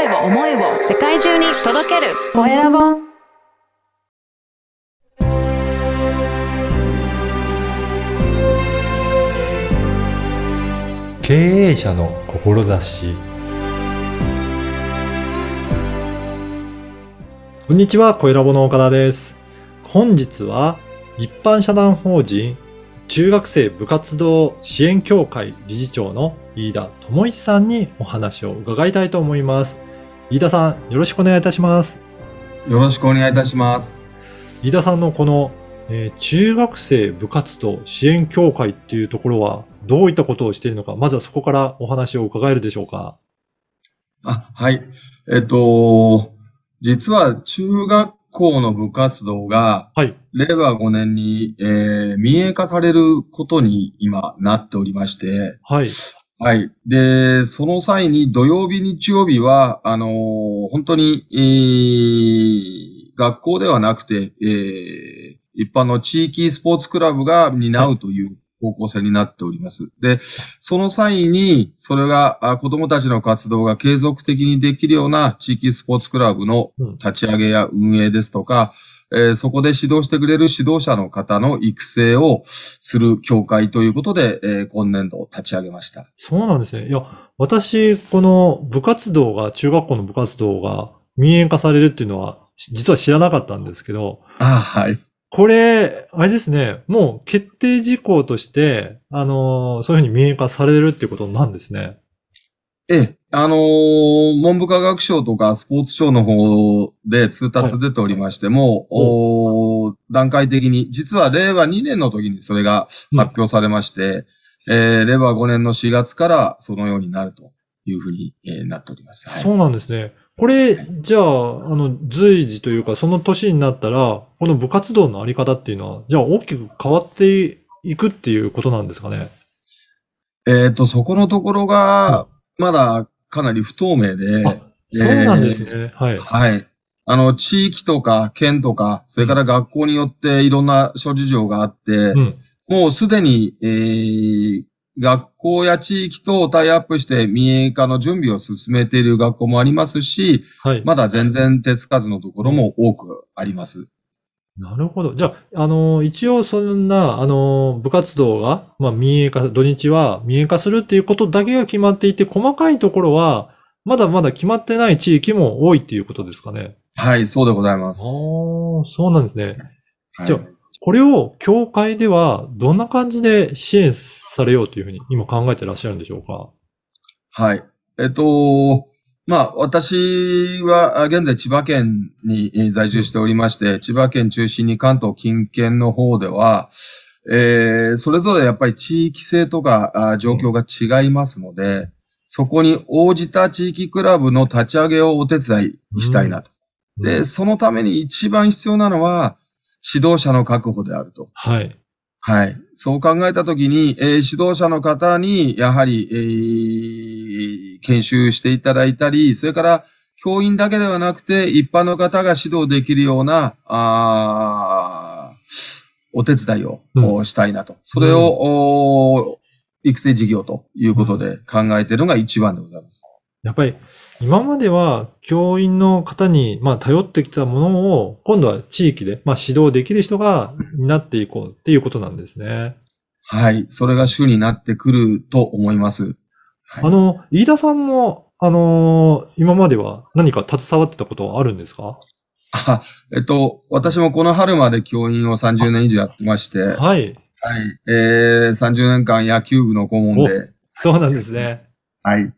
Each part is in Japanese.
声を思いを世界中に届けるコエラボ経営者の志こんにちは、小ラボの岡田です。本日は一般社団法人中学生部活動支援協会理事長の飯田智一さんにお話を伺いたいと思います。飯田さん、よろしくお願いいたします。よろしくお願いいたします。飯田さんのこの、えー中学生部活動支援協会っていうところはどういったことをしているのか、まずはそこからお話を伺えるでしょうか。あ、はい。えっと、実は中学校の部活動がはい。令和5年に、えー民営化されることに今なっておりまして、はい。はい。で、その際に土曜日、日曜日は、あのー本当に、えー学校ではなくて、えー一般の地域スポーツクラブが担うという方向性になっております。で、その際に、それがあ子供たちの活動が継続的にできるような地域スポーツクラブのうん立ち上げや運営ですとか、えーそこで指導してくれる指導者の方の育成をする協会ということで、えー今年度立ち上げました。そうなんですね。いや、私、この部活動が、中学校の部活動が民営化されるっていうのは、し実は知らなかったんですけど、あはい。これ、あれですね、もう決定事項として、あのーそういうふうに民営化されるっていうことなんですね。ええ、あのー文部科学省とかスポーツ庁の方で通達出ておりましても、おー段階的に、実は令和2年の時にそれが発表されまして、えー令和5年の4月からそのようになるというふうに、えーなっております。はいそうなんですね。これ、じゃあ、あの、随時というか、その年になったら、この部活動のあり方っていうのは、じゃあ大きく変わっていくっていうことなんですかね？えっ、と、そこのところが、まだかなり不透明で、あ、そうなんですね。はい。はい。あの、地域とか県とか、それから学校によっていろんな諸事情があって、うん。もうすでに、えー学校や地域とタイアップして民営化の準備を進めている学校もありますし、はい。まだ全然手つかずのところも多くあります。なるほど。じゃあ、あの、一応そんな、あの、部活動が、まあ、民営化、土日は民営化するっていうことだけが決まっていて、細かいところは、まだまだ決まってない地域も多いっていうことですかね。はい、そうでございます。そうなんですね。はいじゃあこれを、協会では、どんな感じで支援されようというふうに今考えてらっしゃるんでしょうか？はい。えっと、まあ、私はあ現在千葉県にえー在住しておりまして、千葉県中心に関東近県の方では、えーそれぞれやっぱり地域性とかあ状況が違いますので、そこに応じた地域クラブの立ち上げをお手伝いしたいなと。で、そのために一番必要なのは、指導者の確保であると。はい。はい。そう考えたときに、えー指導者の方に、やはり、えー研修していただいたり、それから、教員だけではなくて、一般の方が指導できるような、あーお手伝いを、うんおしたいなと。それを、お育成事業ということで考えているのが一番でございます。やっぱり、今までは教員の方に、まあ、頼ってきたものを、今度は地域で、まあ、指導できる人が担っていこうっていうことなんですね。はい。それが主になってくると思います。はいあの、飯田さんも、あのー今までは何か携わってたことはあるんですか？あえっと、私もこの春まで教員を30年以上やってまして、はい。はい。えー、30年間野球部の顧問で、そうなんですね。はい。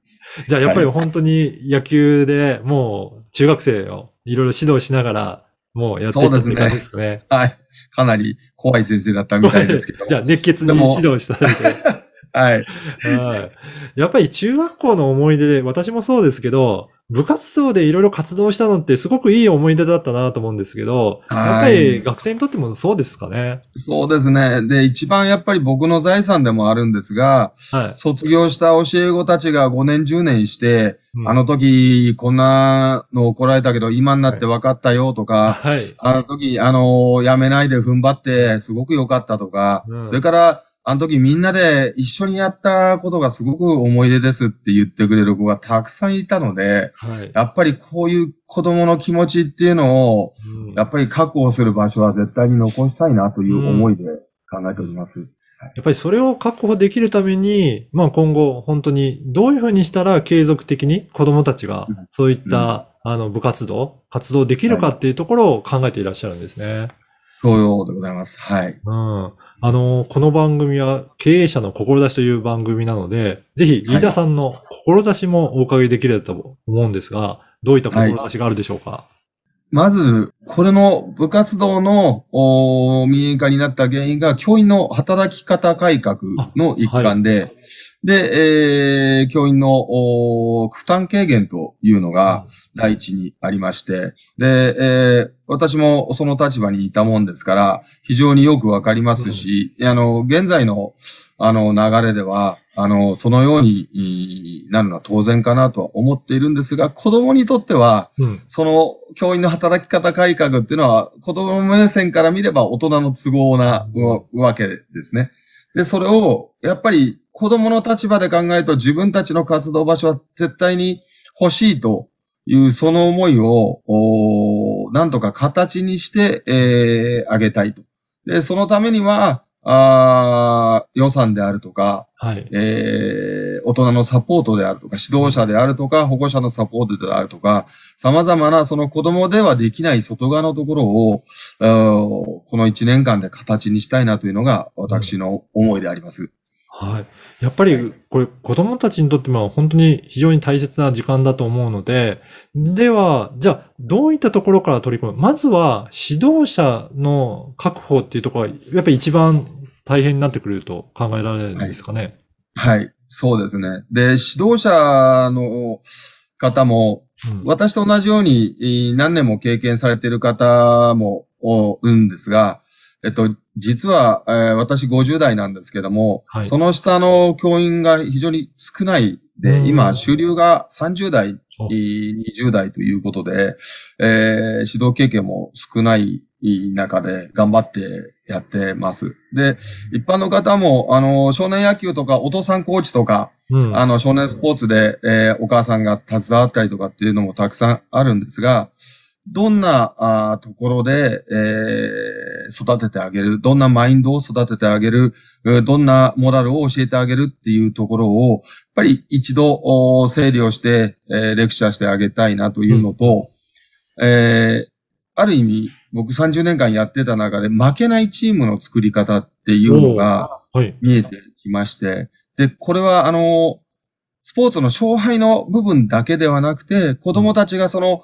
じゃあ、やっぱりはい本当に野球でもう中学生をいろいろ指導しながら、もうやってたって感じですかね。はい。かなり怖い先生だったみたいですけど。じゃあ、熱血に指導した。はい。はい。やっぱり中学校の思い出で、私もそうですけど、部活動でいろいろ活動したのってすごくいい思い出だったなと思うんですけど、はいやっぱり学生にとってもそうですかね？そうですね。で、一番やっぱり僕の財産でもあるんですが、はい。卒業した教え子たちが5年10年して、うんあの時こんなの怒られたけど今になって分かったよとか、はい。あの時、あの、辞めないで踏ん張って、すごく良かったとか、うんそれから、あの時みんなで一緒にやったことがすごく思い出ですって言ってくれる子がたくさんいたので、はい。やっぱりこういう子供の気持ちっていうのを、うんやっぱり確保する場所は絶対に残したいなという思いで考えております。やっぱりそれを確保できるために、まあ今後本当にどういうふうにしたら継続的に子供たちがうんそういった、あの部活動、活動できるかっていうところを考えていらっしゃるんですね。そうようでございます。はい。うん。あの、この番組は経営者の志という番組なので、ぜひ飯田さんの志もお伺いできればと思うんですが、どういった志があるでしょうか、まず、これの部活動のお民営化になった原因が、教員の働き方改革の一環で、で、えー教員のお負担軽減というのが第一にありまして、で、えー私もその立場にいたもんですから、非常によくわかりますし、あの、現在の、あの、流れでは、あの、そのようにいなるのは当然かなとは思っているんですが、子供にとっては、うん。その教員の働き方改革っていうのは、子供目線から見れば大人の都合なうわけですね。で、それを、やっぱり子供の立場で考えると自分たちの活動場所は絶対に欲しいというその思いを、なんとか形にして、えーあげたいと。で、そのためには、あー予算であるとか、はい。えー大人のサポートであるとか、指導者であるとか、保護者のサポートであるとか、様々なその子供ではできない外側のところを、この1年間で形にしたいなというのが私の思いであります。はい。やっぱり、これ、子供たちにとっても本当に非常に大切な時間だと思うので、では、じゃあ、どういったところから取り組む？まずは、指導者の確保っていうところが、やっぱり一番大変になってくると考えられるんですかね？はい。そうですね。で、指導者の方も、うん私と同じようにえー何年も経験されている方も多いんですが、えっと、実は、えー私50代なんですけども、はいその下の教員が非常に少ないで、うん今、主流が30代、おえー20代ということで、えー指導経験も少ない中で頑張ってやってます。で、一般の方も、あの、少年野球とか、お父さんコーチとか、うん。あの、少年スポーツで、えーお母さんが携わったりとかっていうのもたくさんあるんですが、どんなあーところで、えー育ててあげる、どんなマインドを育ててあげる、えーどんなモラルを教えてあげるっていうところを、やっぱり一度お整理をして、えーレクチャーしてあげたいなというのと、えーある意味、僕30年間やってた中で負けないチームの作り方っていうのが、はい。見えてきまして、で、これはあの、スポーツの勝敗の部分だけではなくて、子供たちがその、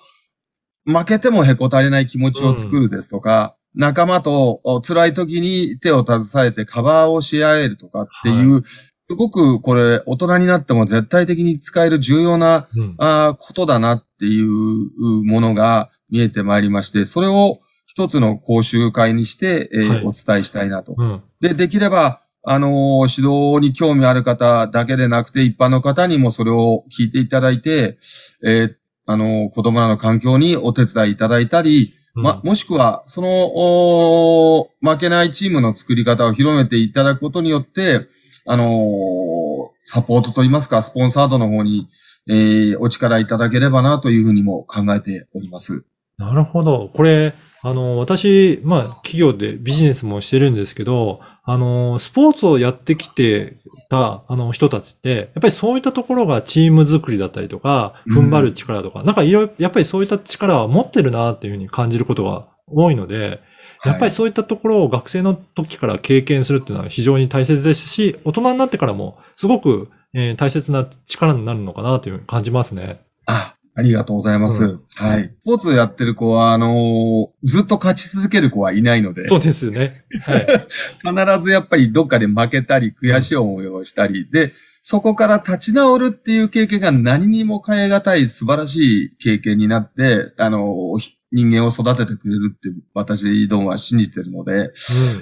負けてもへこたれない気持ちを作るですとか、仲間とお辛い時に手を携えてカバーをし合えるとかっていう、すごくこれ大人になっても絶対的に使える重要なうん。あーことだなっていうものが見えてまいりまして、それを一つの講習会にして、えーはいお伝えしたいなと。うん。で、できれば、あのー指導に興味ある方だけでなくて、一般の方にもそれを聞いていただいて、えーあのー子供らの環境にお手伝いいただいたり、ま、もしくは、その、おー負けないチームの作り方を広めていただくことによって、あのーサポートといいますか、スポンサードの方に、えーお力いただければなというふうにも考えております。なるほど。これ、あの、私、まあ、企業でビジネスもしてるんですけど、あの、スポーツをやってきてた、あの、人たちって、やっぱりそういったところがチーム作りだったりとか、うん踏ん張る力とか、なんかいろいろ、やっぱりそういった力は持ってるなっていうふうに感じることが多いので、やっぱりそういったところを学生の時から経験するっていうのは非常に大切ですし、大人になってからもすごく、えー大切な力になるのかなというふうに感じますね。あ、ありがとうございます。うんはい。スポーツをやってる子は、あのーずっと勝ち続ける子はいないので、そうですよね。はい。必ずやっぱりどっかで負けたり、悔しい思いをしたり、で、そこから立ち直るっていう経験が何にも変え難い素晴らしい経験になって、あのーひ人間を育ててくれるって私どもは信じてるので、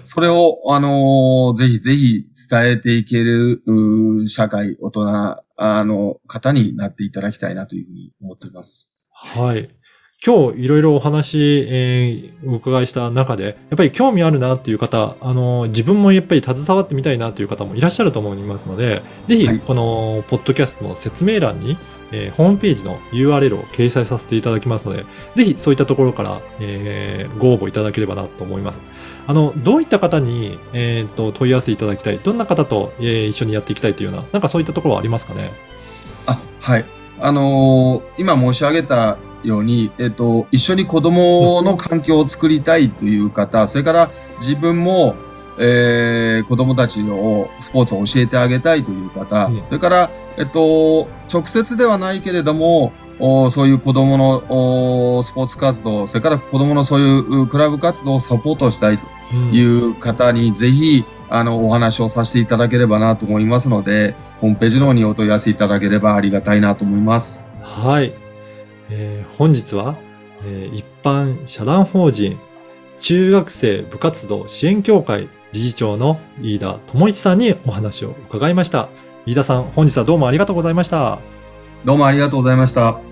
それを、あのーぜひぜひ伝えていける、社会、大人、あの、方になっていただきたいなというふうに思ってます。はい。今日いろいろお話、えーお伺いした中で、やっぱり興味あるなっていう方、あの、自分もやっぱり携わってみたいなという方もいらっしゃると思いますので、ぜひはい、この、ポッドキャストの説明欄に、えーホームページの URL を掲載させていただきますので、ぜひそういったところから、えーご応募いただければなと思います。あの、どういった方に、えーと、問い合わせいただきたい、どんな方と、えー一緒にやっていきたいというような、なんかそういったところはありますかね？あ、はい。あのー今申し上げたように、えっと、一緒に子供の環境を作りたいという方、それから自分も、えー、子供たちをスポーツを教えてあげたいという方、うんそれから、えっと、直接ではないけれども、おそういう子供のおスポーツ活動、それから子供のそういううクラブ活動をサポートしたいとうんいう方にぜひ、あの、お話をさせていただければなと思いますので、ホームページの方にお問い合わせいただければありがたいなと思います。はい。えー本日は、えー一般社団法人中学生部活動支援協会理事長の飯田智一さんにお話を伺いました。飯田さん、本日はどうもありがとうございました。どうもありがとうございました。